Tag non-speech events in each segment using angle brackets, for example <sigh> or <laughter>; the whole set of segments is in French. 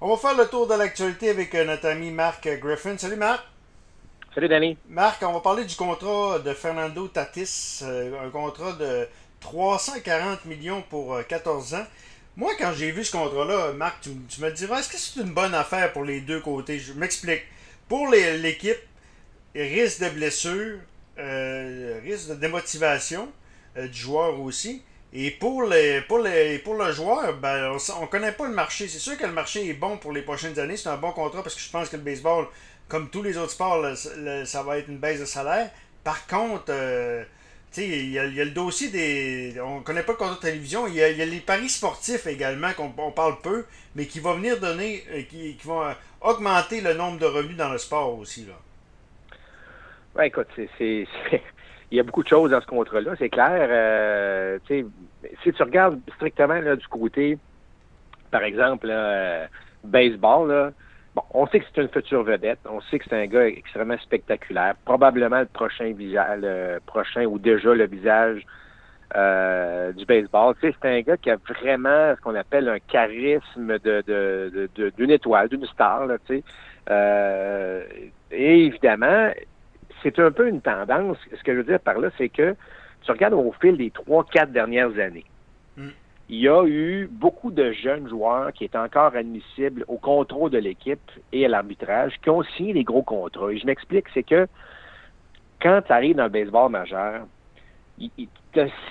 On va faire le tour de l'actualité avec euh, notre ami Marc Griffin. Salut Marc. Salut Danny. Marc, on va parler du contrat de Fernando Tatis, euh, un contrat de 340 millions pour 14 euh, ans. Moi, quand j'ai vu ce contrat-là, Marc, tu, me diras, est-ce que c'est une bonne affaire pour les deux côtés? Je m'explique. Pour l'équipe, risque de blessure, risque de démotivation du joueur aussi. Et pour, les, pour, pour le joueur, ben, on ne connaît pas le marché. C'est sûr que le marché est bon pour les prochaines années. C'est un bon contrat parce que je pense que le baseball, comme tous les autres sports, ça va être une baisse de salaire. Par contre, euh, il y, a, le dossier des. On connaît pas le contrat de télévision. Il y a, les paris sportifs également, qu'on parle peu, mais qui vont venir donner. Euh, qui, qui vont augmenter le nombre de revenus dans le sport aussi. Là. Ouais, écoute, c'est <laughs> il y a beaucoup de choses dans ce contrat-là, c'est clair. Euh, si tu regardes strictement là, du côté, par exemple, euh, baseball, là, bon, on sait que c'est une future vedette, on sait que c'est un gars extrêmement spectaculaire, probablement le prochain visage, le prochain ou déjà le visage euh, du baseball. c'est un gars qui a vraiment ce qu'on appelle un charisme de, de, de, d'une étoile, d'une star. Là, euh, et évidemment, c'est un peu une tendance. Ce que je veux dire par là, c'est que tu regardes au fil des trois, quatre dernières années, hmm. il y a eu beaucoup de jeunes joueurs qui étaient encore admissibles au contrôle de l'équipe et à l'arbitrage qui ont signé des gros contrats. Et je m'explique, c'est que quand tu arrives dans le baseball majeur,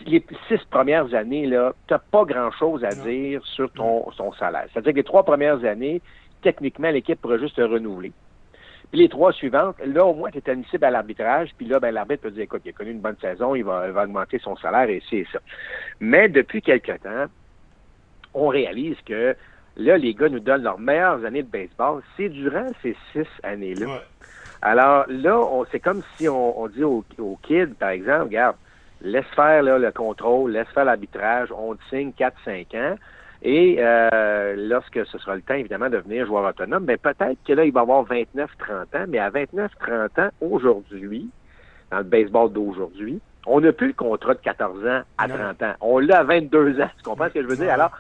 les six premières années, tu n'as pas grand-chose à dire sur ton, ton salaire. C'est-à-dire que les trois premières années, techniquement, l'équipe pourrait juste te renouveler. Puis les trois suivantes, là, au moins, tu es admissible à l'arbitrage. Puis là, ben, l'arbitre peut dire, écoute, il a connu une bonne saison, il va, augmenter son salaire et c'est ça. Mais depuis quelque temps, on réalise que là, les gars nous donnent leurs meilleures années de baseball. C'est durant ces six années-là. Alors là, c'est comme si on, dit aux, kids, par exemple, regarde, laisse faire le contrôle, laisse faire l'arbitrage, on te signe 4-5 ans. Et euh, lorsque ce sera le temps, évidemment, de devenir joueur autonome, mais ben, peut-être que là, il va avoir 29-30 ans, mais à 29-30 ans, aujourd'hui, dans le baseball d'aujourd'hui, on n'a plus le contrat de 14 ans à 30 ans. On l'a à 22 ans. Tu comprends ce que je veux dire? Alors,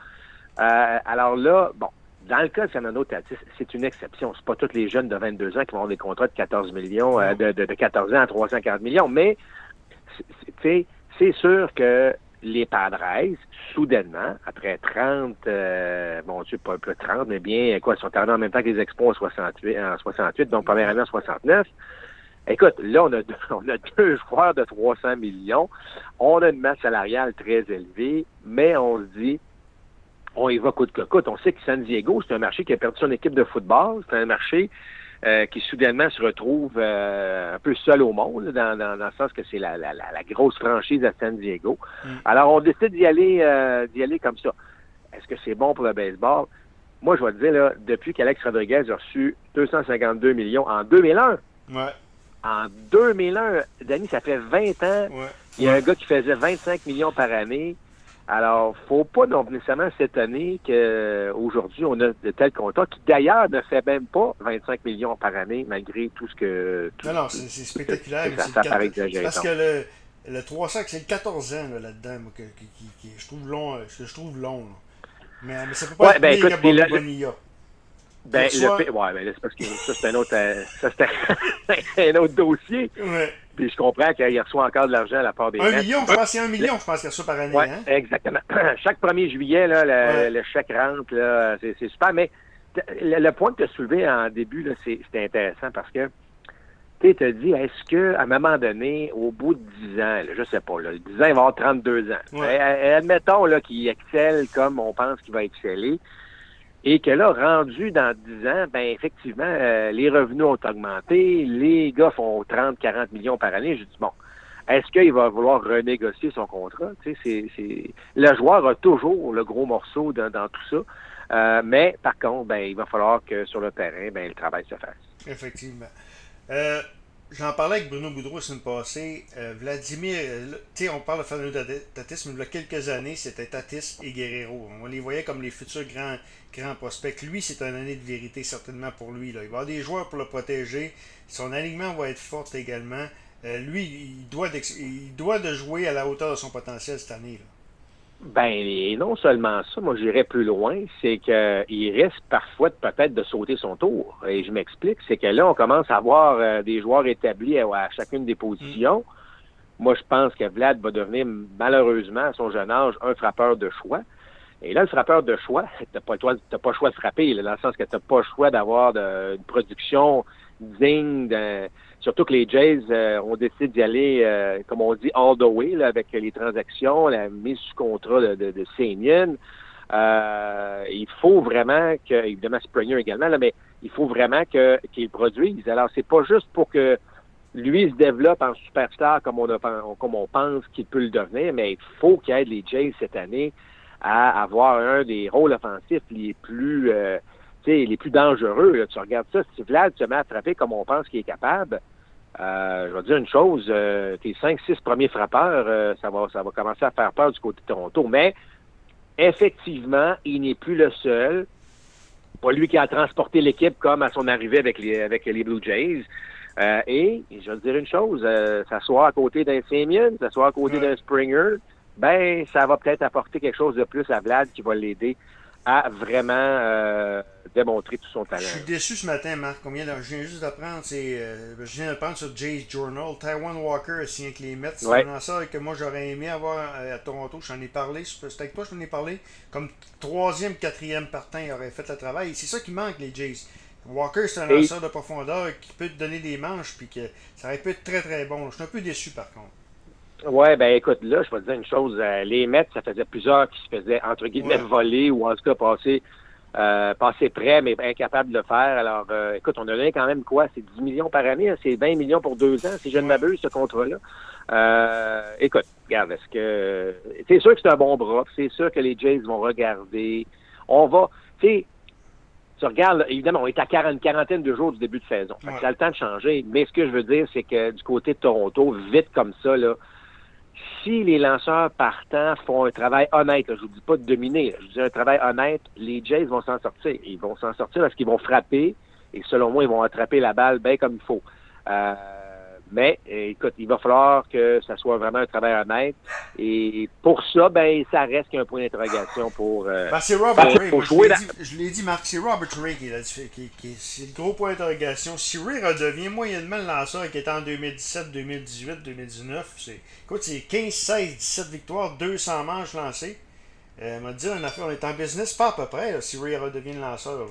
euh, alors là, bon, dans le cas de Fernando Tatis, c'est une exception. C'est pas tous les jeunes de 22 ans qui vont avoir des contrats de 14 millions, euh, de, de, de 14 ans à 340 millions, mais c'est sûr que les Padres, soudainement, après 30, euh, bon Dieu, pas, peu 30, mais bien, quoi, ils sont arrivés en même temps que les Expos en 68, en 68 donc première année en 69. Écoute, là, on a, deux, <laughs> on a deux joueurs de 300 millions. On a une masse salariale très élevée, mais on se dit, on y va coûte que coûte. On sait que San Diego, c'est un marché qui a perdu son équipe de football. C'est un marché euh, qui soudainement se retrouve euh, un peu seul au monde, dans, dans, le sens que c'est la, la, la, grosse franchise à San Diego. Mm. Alors, on décide d'y aller, euh, d'y aller comme ça. Est-ce que c'est bon pour le baseball? Moi, je vais te dire, là, depuis qu'Alex Rodriguez a reçu 252 millions en 2001, ouais. en 2001, Danny, ça fait 20 ans, il y a un gars qui faisait 25 millions par année. Alors, faut pas non nécessairement s'étonner qu'aujourd'hui, on a de tels contrats qui, d'ailleurs, ne fait même pas 25 millions par année, malgré tout ce que... non, non, c'est spectaculaire. <laughs> ça, ça exagéré. Parce que le, le 300, c'est le 14 ans là-dedans, que, qui, je trouve long, euh, que je trouve long. Mais, mais, ça peut pas être ben, écoute, le, Bonilla. Ben, le, ouais, ben, c'est parce que ça, c'est un autre, euh, ça, c'est <laughs> un autre dossier. Ouais. Puis je comprends qu'il reçoit encore de l'argent à la part des Un million, je pense c'est un million, je pense qu'il reçoit par année. Hein? exactement. <clears throat> Chaque 1er juillet, là, le, chèque rentre, là, c'est, super. Mais le, point que tu as soulevé en début, là, c'est, intéressant parce que tu te dit, est-ce que à un moment donné, au bout de 10 ans, là, je sais pas, là, 10 ans, il va avoir 32 ans. Ouais. admettons là, qu'il excelle comme on pense qu'il va exceller et que là, rendu dans 10 ans, ben effectivement, euh, les revenus ont augmenté, les gars font 30, 40 millions par année. Je dis, bon, est-ce qu'il va vouloir renégocier son contrat? Tu sais, c'est, Le joueur a toujours le gros morceau dans, tout ça. Euh, mais par contre, ben, il va falloir que sur le terrain, ben, le travail se fasse. Effectivement. Euh, J'en parlais avec Bruno Boudreau la semaine passée. Euh, Vladimir, euh, tu sais, on parle de Fernando Tatis, mais il y a quelques années, c'était Tatis et Guerrero. On les voyait comme les futurs grands, grands prospects. Lui, c'est une année de vérité, certainement pour lui. Il va avoir des joueurs pour le protéger. Son alignement va être fort également. Euh, lui, il doit, il doit de jouer à la hauteur de son potentiel cette année. Là. Ben, et non seulement ça, moi j'irais plus loin, c'est qu'il risque parfois peut-être de sauter son tour. Et je m'explique, c'est que là, on commence à avoir euh, des joueurs établis à, chacune des positions. Moi, je pense que Vlad va devenir, malheureusement, à son jeune âge, un frappeur de choix. Et là, le frappeur de choix, t'as pas, pas le choix de frapper, dans le sens que t'as pas le choix d'avoir une production digne d'un Surtout que les Jays euh, ont décidé d'y aller, euh, comme on dit, all the way, avec les transactions, la mise sous contrat de, de, euh, il faut vraiment que, évidemment Springer également, là, mais il faut vraiment que qu'il produise. Alors, c'est pas juste pour que lui se développe en superstar comme on, a, comme on pense qu'il peut le devenir, mais il faut qu'il aide les Jays cette année à avoir un des rôles offensifs les plus les plus dangereux. Tu regardes ça, si Vlad se met à frapper comme on pense qu'il est capable, euh, je vais dire une chose, euh, tes cinq, six premiers frappeurs, euh, ça va ça va commencer à faire peur du côté de Toronto. Mais effectivement, il n'est plus le seul. Pas lui qui a transporté l'équipe comme à son arrivée avec les avec les Blue Jays. et je vais dire une chose, s'asseoir à côté d'un Simeon, s'asseoir à côté d'un Springer, ben ça va peut-être apporter quelque chose de plus à Vlad qui va l'aider à vraiment euh, démontrer tout son talent. Je suis déçu ce matin, Marc. Combien de... Je viens juste d'apprendre, c'est, euh, je viens d'apprendre sur Jay's Journal. Taiwan Walker a signé avec les Mets. C'est un lanceur que moi j'aurais aimé avoir à Toronto. J'en ai parlé. C'était avec toi, j'en ai parlé. Comme troisième, quatrième partant, il aurait fait le travail. c'est ça qui manque, les Jays. Walker, c'est un lanceur de profondeur qui peut te donner des manches, puis que ça aurait pu être très très bon. Je suis un peu déçu par contre. Ouais, ben écoute, là, je vais te dire une chose. Euh, les Mets, ça faisait plusieurs qui se faisaient, entre guillemets, voler ou en tout cas passer, euh, passer près, mais incapables de le faire. Alors, euh, écoute, on a donné quand même quoi? C'est 10 millions par année, hein? c'est 20 millions pour deux ans, si je ne m'abuse, ce contrat-là. Euh, écoute, regarde, est-ce que. C'est sûr que c'est un bon bras, c'est sûr que les Jays vont regarder. On va. Tu sais, tu regardes, évidemment, on est à 40, quarantaine de jours du début de saison. Ça a le temps de changer. Mais ce que je veux dire, c'est que du côté de Toronto, vite comme ça, là, si les lanceurs partants font un travail honnête, je vous dis pas de dominer, je vous dis un travail honnête, les Jays vont s'en sortir. Ils vont s'en sortir parce qu'ils vont frapper et selon moi, ils vont attraper la balle bien comme il faut. Euh, mais écoute, il va falloir que ça soit vraiment un travail honnête. Et pour ça, ben, ça reste qu'un point d'interrogation pour. Euh, ben, c'est Robert Ray. Je l'ai dit, Marc, c'est Robert Ray qui, qui, qui, c'est le gros point d'interrogation. Si Ray redevient moyennement le lanceur qui était en 2017, 2018, 2019, c'est, écoute, c'est 15, 16, 17 victoires, 200 manches lancées. Euh, m'a dit on est en business pas à peu près, si Ray redevient le lanceur.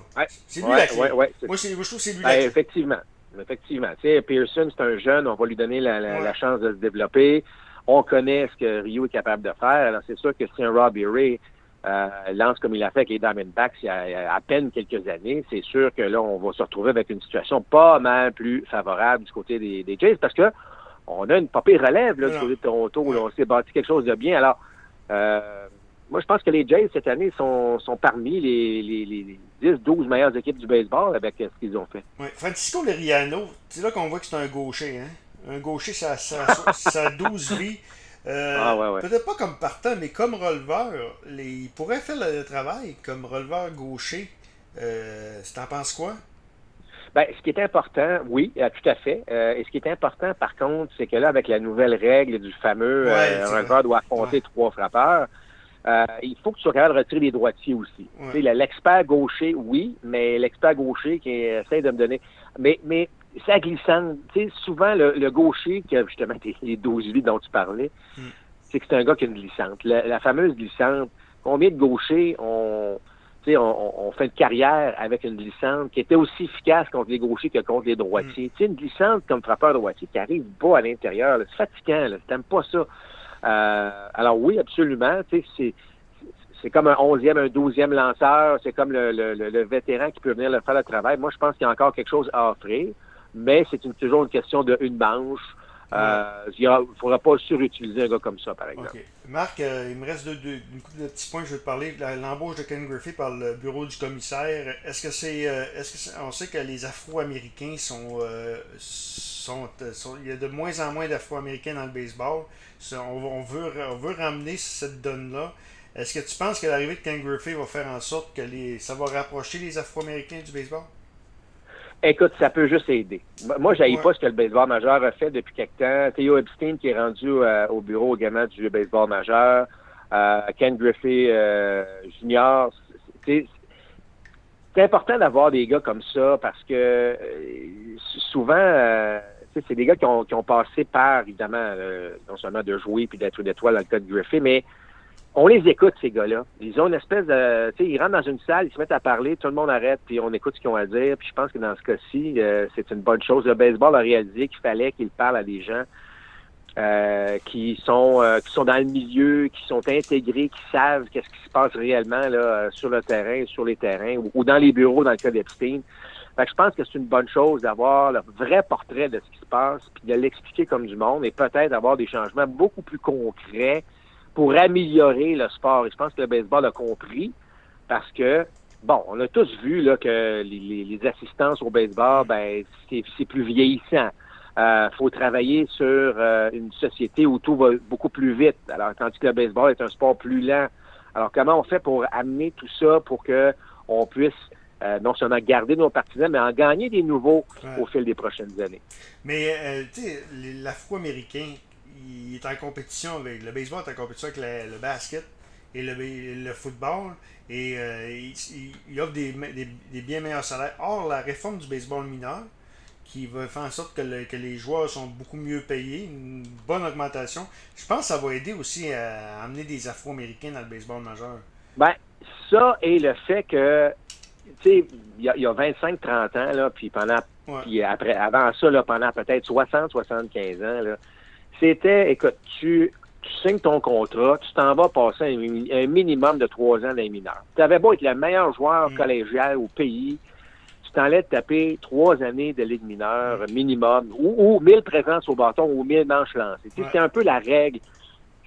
c'est lui la clé. Moi, je trouve que c'est lui la ben, clé. Effectivement. Effectivement. Tu sais, Pearson, c'est un jeune, on va lui donner la, chance de se développer. On connaît ce que Rio est capable de faire. Alors, c'est sûr que si un Robbie Ray euh, lance comme il a fait avec les Diamondbacks il y a, à peine quelques années, c'est sûr que là, on va se retrouver avec une situation pas mal plus favorable du côté des, des Jays parce que on a une papier relève là, du côté de Toronto où on s'est bâti quelque chose de bien. Alors, euh, moi, je pense que les Jays, cette année, sont, sont parmi les, les, 10-12 meilleures équipes du baseball avec ce qu'ils ont fait. Oui. Francisco Liriano, c'est là qu'on voit que c'est un gaucher. Hein? Un gaucher, ça, ça, <laughs> ça a 12 vies. Euh, ah, ouais, ouais. Peut-être pas comme partant, mais comme releveur, les, il pourrait faire le travail comme releveur gaucher. Euh, T'en penses quoi? Ben, ce qui est important, oui, euh, tout à fait. Euh, et ce qui est important, par contre, c'est que là, avec la nouvelle règle du fameux euh, releveur doit affronter trois frappeurs, euh, il faut que tu sois capable de retirer les droitiers aussi. L'expert gaucher, oui, mais l'expert gaucher qui essaie de me donner. Mais, mais ça glissante. souvent, le, gaucher qui a justement les 12 vies dont tu parlais, hmm. c'est que c'est un gars qui a une glissante. La, fameuse glissante, combien de gauchers ont. On, on, fait une carrière avec une glissante qui était aussi efficace contre les gauchers que contre les droitiers? Hmm. sais, une glissante comme frappeur droitier qui arrive pas à l'intérieur, c'est fatigant, t'aimes pas ça. Euh, alors oui, absolument. C'est c'est comme un onzième, un douzième lanceur. C'est comme le, le, le, vétéran qui peut venir le faire le travail. Moi, je pense qu'il y a encore quelque chose à offrir, mais c'est toujours une question de une manche. Euh, il ne faudra pas surutiliser un gars comme ça, par exemple. Marc, euh, il me reste deux, une couple de petits points. Je vais te parler. L'embauche de Ken Griffey par le bureau du commissaire. Est-ce que c'est. est-ce que on sait que les Afro-Américains sont, sont, sont, Il y a de moins en moins d'Afro-Américains dans le baseball on, veut, veut ramener cette donne-là. Est-ce que tu penses que l'arrivée de Ken Griffey va faire en sorte que les, ça va rapprocher les Afro-Américains du baseball? Écoute, ça peut juste aider. Moi, je ouais. pas ce que le baseball majeur a fait depuis quelque temps. Theo Epstein qui est rendu euh, au bureau également du baseball majeur. Ken Griffey Jr. C'est important d'avoir des gars comme ça parce que souvent, c'est des gars qui ont, qui ont, passé par, évidemment, non seulement de jouer puis d'être une étoile dans le cas de Griffey, mais on les écoute, ces gars-là. Ils ont une espèce de... Tu sais, ils rentrent dans une salle, ils se mettent à parler, tout le monde arrête, puis on écoute ce qu'ils ont à dire. Puis je pense que dans ce cas-ci, euh, c'est une bonne chose. Le baseball a réalisé qu'il fallait qu'il parle à des gens euh, qui sont euh, qui sont dans le milieu, qui sont intégrés, qui savent qu'est-ce qui se passe réellement là, sur le terrain, sur les terrains, ou, dans les bureaux dans le cas d'Epstein. Fait que je pense que c'est une bonne chose d'avoir le vrai portrait de ce qui se passe, puis de l'expliquer comme du monde, et peut-être avoir des changements beaucoup plus concrets pour améliorer le sport. Et je pense que le baseball a compris parce que, bon, on a tous vu là, que les, les, assistances au baseball, ben, c'est plus vieillissant. Euh, faut travailler sur euh, une société où tout va beaucoup plus vite. Alors, tandis que le baseball est un sport plus lent. Alors, comment on fait pour amener tout ça pour que on puisse euh, non seulement garder nos partisans, mais en gagner des nouveaux au fil des prochaines années? Mais, euh, tu sais, l'Afro-Américain, il est en compétition avec le baseball est en compétition avec le, basket et le, football et euh, il, offre des, bien meilleurs salaires. Or, la réforme du baseball mineur qui va faire en sorte que, les joueurs sont beaucoup mieux payés, une bonne augmentation, je pense que ça va aider aussi à amener des Afro-Américains dans le baseball majeur. Ben, ça et le fait que, tu sais, il y a, a 25-30 ans, là, puis pendant, puis après, avant ça, là, pendant peut-être 60-75 ans, là, c'était, écoute, tu, tu signes ton contrat, tu t'en vas passer un, minimum de trois ans dans les mineurs. Tu avais beau être le meilleur joueur mm. collégial au pays, tu t'en allais taper trois années de ligue mineure mm. minimum, ou, ou 1000 présences au bâton ou 1000 manches lancées. C'est un peu la règle.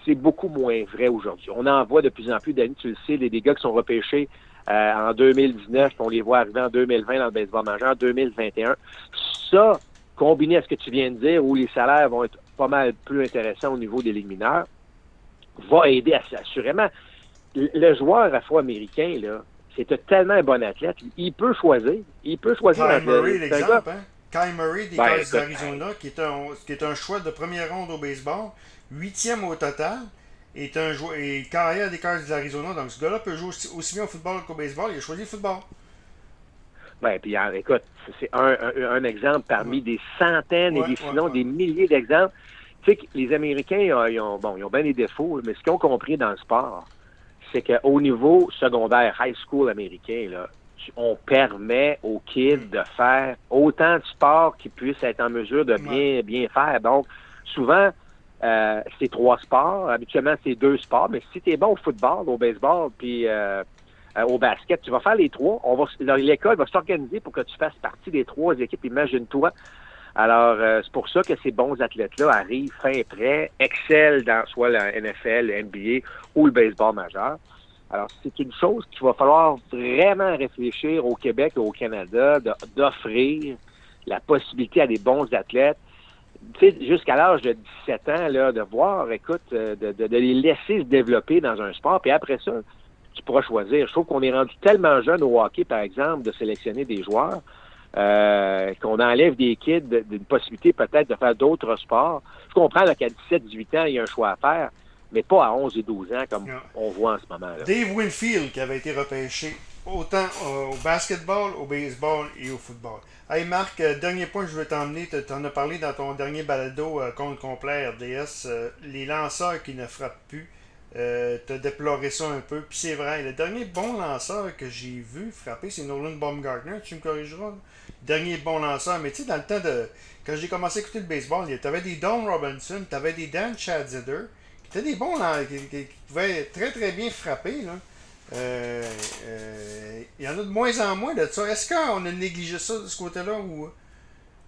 C'est beaucoup moins vrai aujourd'hui. On en voit de plus en plus d'années, tu le sais, les, des gars qui sont repêchés euh, en 2019, on les voit arriver en 2020 dans le baseball majeur, 2021. Ça, combiné à ce que tu viens de dire, où les salaires vont être pas mal plus intéressant au niveau des ligues mineures, va aider assurément. Le joueur afro-américain, là, c'est tellement un bon athlète, il peut choisir. Il peut choisir. Kyle Murray, l'exemple, hein? Kyle Murray des ben, d'Arizona, qui, est un, qui est un choix de première ronde au baseball, huitième au total, est un joueur, et carrière des Cards d'Arizona. Donc ce gars-là peut jouer aussi, bien au football qu'au baseball. Il a choisi le football. Ben, puis écoute, c'est un, un, exemple parmi des centaines et des, sinon des milliers d'exemples. Tu sais que les Américains, ils ont, bon, ils ont bien des défauts, mais ce qu'ils ont compris dans le sport, c'est qu'au niveau secondaire, high school américain, là, on permet aux kids de faire autant de sport qu'ils puissent être en mesure de bien, bien faire. Donc, souvent, euh, c'est trois sports. Habituellement, c'est deux sports. Mais si tu es bon au football, au baseball, puis euh, euh, au basket. Tu vas faire les trois. On va, l'école va s'organiser pour que tu fasses partie des trois équipes. Imagine-toi. Alors, euh, c'est pour ça que ces bons athlètes-là arrivent fin prêt, excellent dans soit la NFL, le NBA ou le baseball majeur. Alors, c'est une chose qu'il va falloir vraiment réfléchir au Québec et au Canada, d'offrir la possibilité à des bons athlètes, jusqu'à l'âge de 17 ans, là, de voir, écoute, euh, de, de, les laisser se développer dans un sport, puis après ça, tu pourras choisir. Je trouve qu'on est rendu tellement jeune au hockey, par exemple, de sélectionner des joueurs, euh, qu'on enlève des kids d'une possibilité peut-être de faire d'autres sports. Je comprends qu'à 17-18 ans, il y a un choix à faire, mais pas à 11 et 12 ans comme on voit en ce moment. Là. Dave Winfield, qui avait été repêché autant au basketball, au baseball et au football. Hey Marc, euh, dernier point que je veux t'emmener, tu en as parlé dans ton dernier balado euh, contre complet RDS, les lanceurs qui ne frappent plus. Euh, t'as déploré ça un peu. Puis c'est vrai, le dernier bon lanceur que j'ai vu frapper, c'est Nolan Baumgartner. Tu me corrigeras. Dernier bon lanceur. Mais tu sais, dans le temps de. Quand j'ai commencé à écouter le baseball, t'avais des Don Robinson, t'avais des Dan Chadzeder, qui étaient des bons lanceurs, qui, pouvaient très très bien frapper. Là. Euh, euh, il y en a de moins en moins de ça. Est-ce qu'on a négligé ça de ce côté-là ou?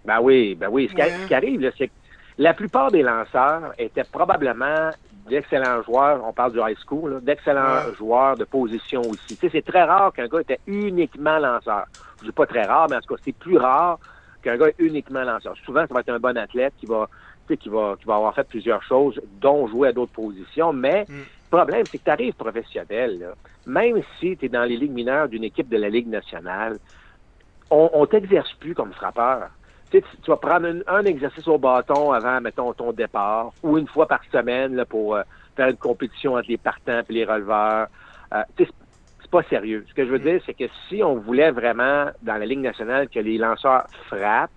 Ben oui, ben oui. Ce, qui, arrive, c'est que la plupart des lanceurs étaient probablement d'excellents joueurs, on parle du high school, d'excellents joueurs de position aussi. Tu sais, c'est très rare qu'un gars était uniquement lanceur. Je dis pas très rare, mais en tout cas, c'est plus rare qu'un gars est uniquement lanceur. Souvent, ça va être un bon athlète qui va, tu sais, qui va, qui va avoir fait plusieurs choses, dont jouer à d'autres positions, mais mm. le problème, c'est que tu arrives professionnel, là. même si tu es dans les ligues mineures d'une équipe de la Ligue nationale, on, on t'exerce plus comme frappeur tu, tu vas prendre un, exercice au bâton avant, mettons, ton départ, ou une fois par semaine là, pour euh, faire une compétition entre les partants et les releveurs. Euh, c'est pas sérieux. Ce que je veux mm. dire, c'est que si on voulait vraiment, dans la Ligue nationale, que les lanceurs frappent,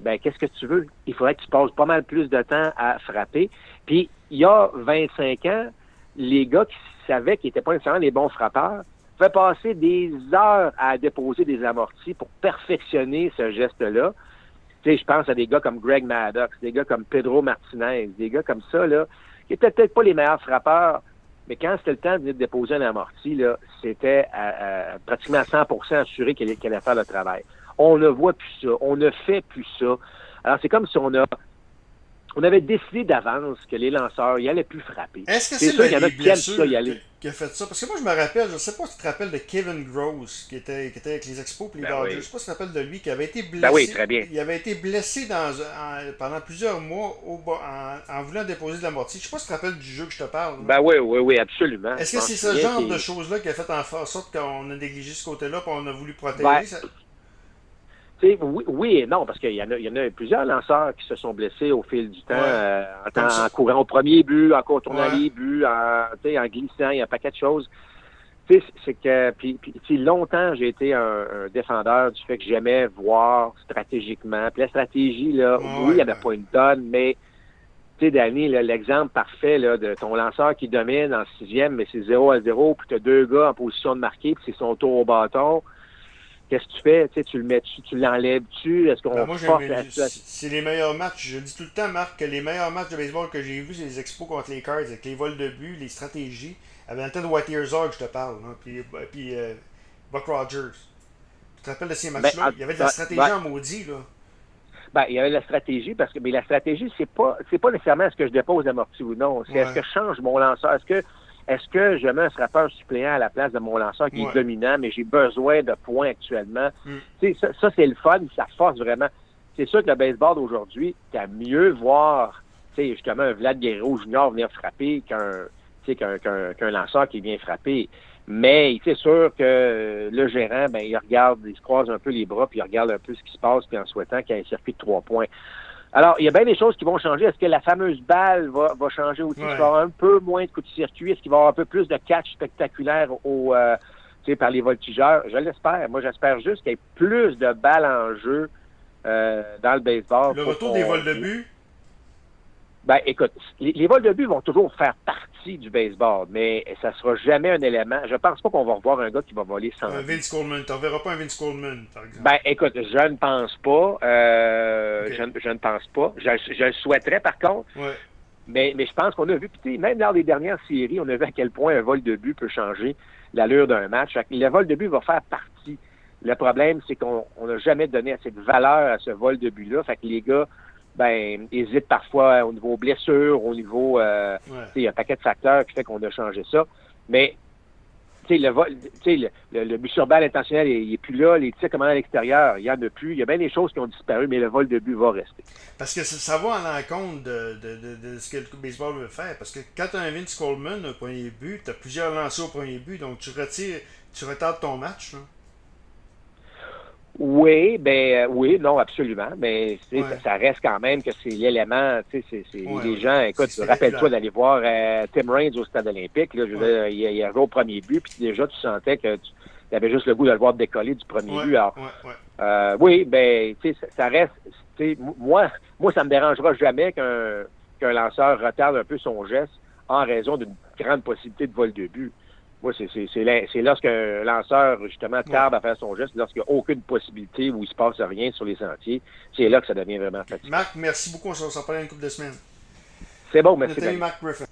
ben qu'est-ce que tu veux? Il faudrait que tu passes pas mal plus de temps à frapper. Puis, il y a 25 ans, les gars qui savaient qu'ils n'étaient pas nécessairement les bons frappeurs pouvaient passer des heures à déposer des amortis pour perfectionner ce geste-là. Je pense à des gars comme Greg Maddox, des gars comme Pedro Martinez, des gars comme ça, là, qui étaient peut-être pas les meilleurs frappeurs, mais quand c'était le temps de déposer un amorti, c'était pratiquement à 100% assuré qu'elle allait faire le travail. On ne voit plus ça. On ne fait plus ça. Alors, c'est comme si on a on avait décidé d'avance que les lanceurs, ils allaient plus frapper. Est-ce que c'est qu'il y en a qui a fait ça? Parce que moi, je me rappelle, je ne sais pas si tu te rappelles de Kevin Gross, qui était, qui était avec les Expos et les ben Dodgers. Je ne sais pas si tu te rappelles de lui, qui avait été blessé. Ben oui, très bien. Il avait été blessé dans, pendant plusieurs mois au, en, voulant déposer de la mortier. Je ne sais pas si tu te rappelles du jeu que je te parle. Ben oui, oui, oui, absolument. Est-ce que c'est ce genre de choses-là qui a fait en sorte qu'on a négligé ce côté-là et on a voulu protéger ben, ça? Oui, oui et non, parce qu'il y, en a, y en a plusieurs lanceurs qui se sont blessés au fil du temps, euh, en, courant au premier but, en contournant les buts, en, en glissant, il y a un paquet de choses. C'est que, puis, puis longtemps, j'ai été un, défendeur du fait que j'aimais voir stratégiquement. Puis la stratégie, là, oui, il n'y avait pas une tonne, mais tu sais, Danny, l'exemple parfait là, de ton lanceur qui domine en sixième, mais c'est 0 à 0, puis tu as deux gars en position de marquer, puis c'est son tour au bâton qu'est-ce que tu fais? Tu, sais, tu le mets-tu, tu l'enlèves-tu? Est-ce qu'on ben moi, C'est les meilleurs matchs. Je dis tout le temps, Marc, que les meilleurs matchs de baseball que j'ai vus, c'est les expos contre les Cards, avec les vols de but, les stratégies. Avec un temps de White Herzog, je te parle. Hein, puis puis euh, Buck Rogers. Tu te rappelles de ces ben, matchs-là? il y avait de la ben, stratégie en maudit, là. Ben, il y avait de la stratégie parce que mais la stratégie, c'est pas c'est pas nécessairement est-ce que je dépose amorti ou non. C'est est-ce que je change mon lanceur? Est-ce que est-ce que je mets un frappeur suppléant à la place de mon lanceur qui est dominant, mais j'ai besoin de points actuellement? Mm. Ça, ça c'est le fun, ça force vraiment. C'est sûr que le baseball d'aujourd'hui, tu as mieux voir justement un Vlad Guerrero Junior venir frapper qu'un qu'un lanceur qui vient frapper. Mais c'est sûr que le gérant, ben, il regarde, il se croise un peu les bras, puis il regarde un peu ce qui se passe, puis en souhaitant qu'il y ait un circuit de trois points. Alors, il y a bien des choses qui vont changer. Est-ce que la fameuse balle va, va changer aussi? Est-ce qu'il va y avoir un peu moins de coups de circuit? Est-ce qu'il va y avoir un peu plus de catch spectaculaire au, euh, par les voltigeurs? Je l'espère. Moi, j'espère juste qu'il y ait plus de balles en jeu euh, dans le baseball. Le retour des vols de but? Ben, écoute, les, vols de but vont toujours faire partie du baseball, mais ça sera jamais un élément. Je pense pas qu'on va revoir un gars qui va voler sans. Un Vince Coleman. Tu verras pas un Vince Coleman, par exemple. Ben, écoute, je ne pense pas. Euh, je, ne pense pas. Je, je le souhaiterais, par contre. Ouais. Mais, mais je pense qu'on a vu, puis même dans les dernières séries, on a vu à quel point un vol de but peut changer l'allure d'un match. Le vol de but va faire partie. Le problème, c'est qu'on n'a jamais donné assez de valeur à ce vol de but-là. Fait que les gars ben, hésite parfois au niveau blessure, au niveau, euh, il y a un paquet de facteurs qui fait qu'on a changé ça. Mais, tu sais, le, le, le, le, but sur balle intentionnel, il n'est plus là. Les tirs commandés à l'extérieur, il n'y en a plus. Il y a bien des choses qui ont disparu, mais le vol de but va rester. Parce que ça, va en l'encontre de, de, de, de, ce que le baseball veut faire. Parce que quand tu as un Vince Coleman au premier but, tu as plusieurs lancers au premier but, donc tu retires, tu retardes ton match. Là. Oui, ben euh, oui, non, absolument. Mais ça, reste quand même que c'est l'élément, tu sais, c'est les gens, écoute, rappelle-toi d'aller voir euh, Tim Raines au stade olympique, là, je veux dire, il, arrivé au premier but, puis déjà tu sentais que tu avais juste le goût de le voir décoller du premier but. Alors, euh, oui, ben, tu sais, ça, reste, moi, moi, ça me dérangera jamais qu'un qu'un lanceur retarde un peu son geste en raison d'une grande possibilité de vol de but. Moi, c'est lorsqu'un lanceur, justement, tarde à faire son geste, lorsqu'il n'y a aucune possibilité où il ne se passe rien sur les sentiers, c'est là que ça devient vraiment fatigant. Marc, merci beaucoup. On se reparle une couple de semaines. C'est bon, merci. Marc Griffin.